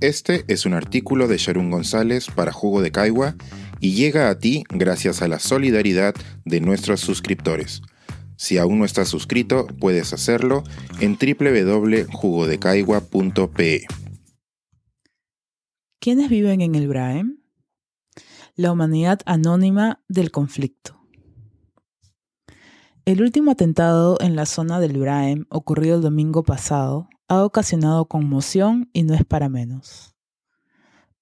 Este es un artículo de Sharon González para Jugo de Caigua y llega a ti gracias a la solidaridad de nuestros suscriptores. Si aún no estás suscrito, puedes hacerlo en www.jugodecaigua.pe. ¿Quiénes viven en el Braem? La humanidad anónima del conflicto. El último atentado en la zona del Braem, ocurrido el domingo pasado, ha ocasionado conmoción y no es para menos.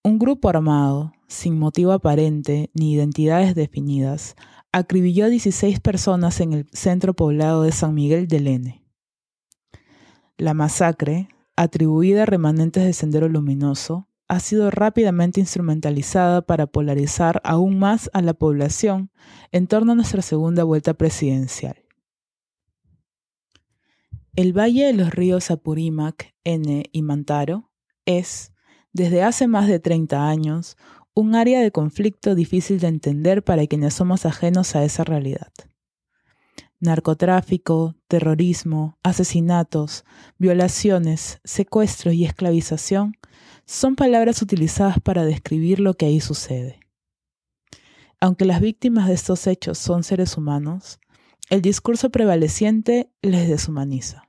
Un grupo armado, sin motivo aparente ni identidades definidas, acribilló a 16 personas en el centro poblado de San Miguel del N. La masacre, atribuida a remanentes de Sendero Luminoso, ha sido rápidamente instrumentalizada para polarizar aún más a la población en torno a nuestra segunda vuelta presidencial. El valle de los ríos Apurímac, N y Mantaro es, desde hace más de 30 años, un área de conflicto difícil de entender para quienes somos ajenos a esa realidad. Narcotráfico, terrorismo, asesinatos, violaciones, secuestros y esclavización son palabras utilizadas para describir lo que ahí sucede. Aunque las víctimas de estos hechos son seres humanos, el discurso prevaleciente les deshumaniza.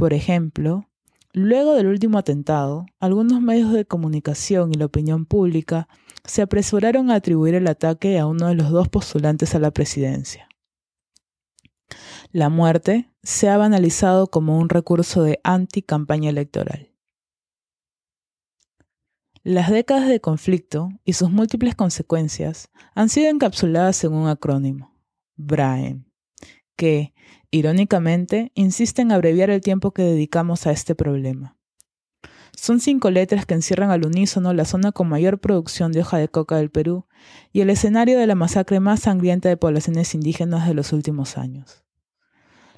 Por ejemplo, luego del último atentado, algunos medios de comunicación y la opinión pública se apresuraron a atribuir el ataque a uno de los dos postulantes a la presidencia. La muerte se ha banalizado como un recurso de anti-campaña electoral. Las décadas de conflicto y sus múltiples consecuencias han sido encapsuladas en un acrónimo, BRAEM, que, irónicamente, insiste en abreviar el tiempo que dedicamos a este problema. Son cinco letras que encierran al unísono la zona con mayor producción de hoja de coca del Perú y el escenario de la masacre más sangrienta de poblaciones indígenas de los últimos años.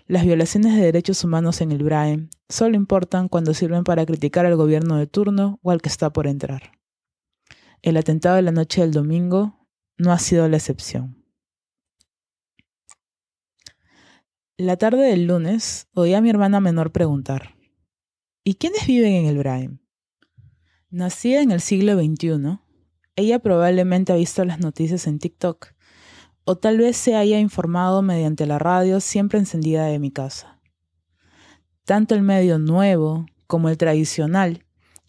Las violaciones de derechos humanos en el BRAEM solo importan cuando sirven para criticar al gobierno de turno o al que está por entrar. El atentado de la noche del domingo no ha sido la excepción. La tarde del lunes oí a mi hermana menor preguntar, ¿y quiénes viven en el Braem? Nacida en el siglo XXI, ella probablemente ha visto las noticias en TikTok, o tal vez se haya informado mediante la radio siempre encendida de mi casa. Tanto el medio nuevo como el tradicional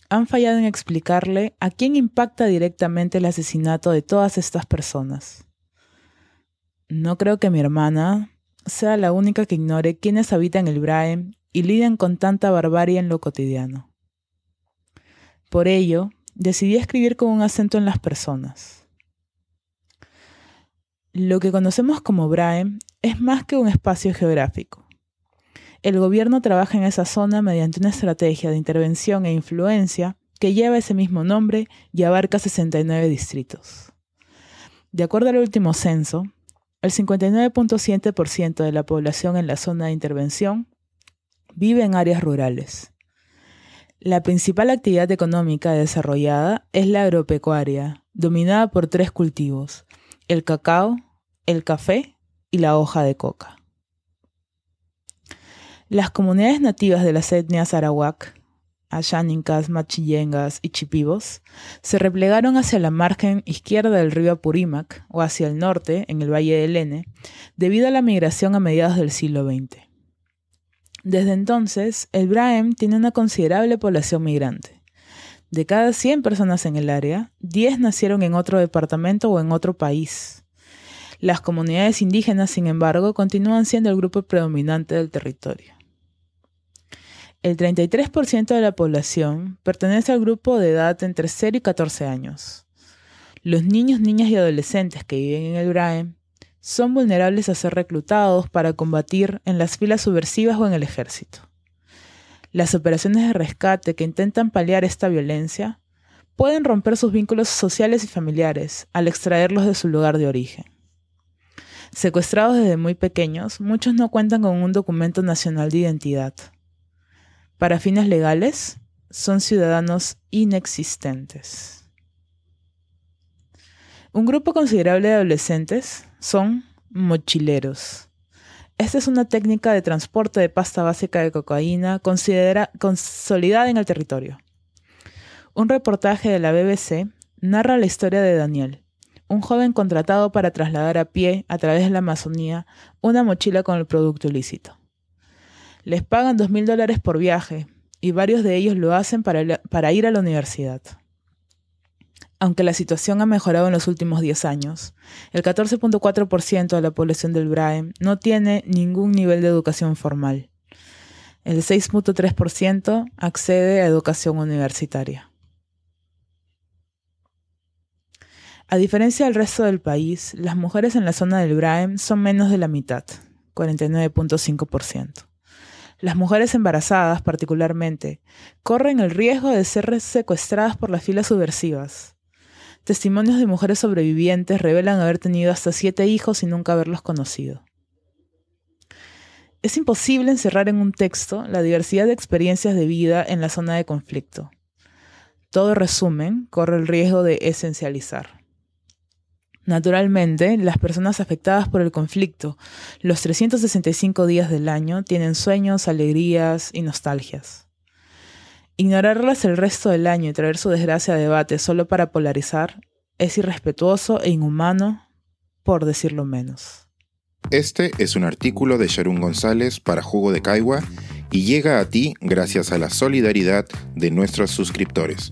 han fallado en explicarle a quién impacta directamente el asesinato de todas estas personas. No creo que mi hermana sea la única que ignore quiénes habitan el Braem y lidian con tanta barbarie en lo cotidiano. Por ello, decidí escribir con un acento en las personas. Lo que conocemos como Braem es más que un espacio geográfico. El gobierno trabaja en esa zona mediante una estrategia de intervención e influencia que lleva ese mismo nombre y abarca 69 distritos. De acuerdo al último censo, el 59.7% de la población en la zona de intervención vive en áreas rurales. La principal actividad económica desarrollada es la agropecuaria, dominada por tres cultivos, el cacao, el café y la hoja de coca. Las comunidades nativas de las etnias arawak, Ayánicas, Machillengas y Chipivos, se replegaron hacia la margen izquierda del río Apurímac o hacia el norte, en el Valle del N, debido a la migración a mediados del siglo XX. Desde entonces, el Braem tiene una considerable población migrante. De cada 100 personas en el área, 10 nacieron en otro departamento o en otro país. Las comunidades indígenas, sin embargo, continúan siendo el grupo predominante del territorio. El 33% de la población pertenece al grupo de edad entre 0 y 14 años. Los niños, niñas y adolescentes que viven en el BRAE son vulnerables a ser reclutados para combatir en las filas subversivas o en el ejército. Las operaciones de rescate que intentan paliar esta violencia pueden romper sus vínculos sociales y familiares al extraerlos de su lugar de origen. Secuestrados desde muy pequeños, muchos no cuentan con un documento nacional de identidad para fines legales, son ciudadanos inexistentes. Un grupo considerable de adolescentes son mochileros. Esta es una técnica de transporte de pasta básica de cocaína consolidada en el territorio. Un reportaje de la BBC narra la historia de Daniel, un joven contratado para trasladar a pie a través de la Amazonía una mochila con el producto ilícito. Les pagan dos mil dólares por viaje y varios de ellos lo hacen para, ir a la universidad. Aunque la situación ha mejorado en los últimos 10 años, el 14.4% de la población del Braem no tiene ningún nivel de educación formal. El 6.3% accede a educación universitaria. A diferencia del resto del país, las mujeres en la zona del Braem son menos de la mitad, 49.5%. Las mujeres embarazadas, particularmente, corren el riesgo de ser secuestradas por las filas subversivas. Testimonios de mujeres sobrevivientes revelan haber tenido hasta siete hijos y nunca haberlos conocido. Es imposible encerrar en un texto la diversidad de experiencias de vida en la zona de conflicto. Todo resumen corre el riesgo de esencializar. Naturalmente, las personas afectadas por el conflicto, los 365 días del año, tienen sueños, alegrías y nostalgias. Ignorarlas el resto del año y traer su desgracia a debate solo para polarizar es irrespetuoso e inhumano, por decirlo menos. Este es un artículo de Sharon González para Jugo de Caigua y llega a ti gracias a la solidaridad de nuestros suscriptores.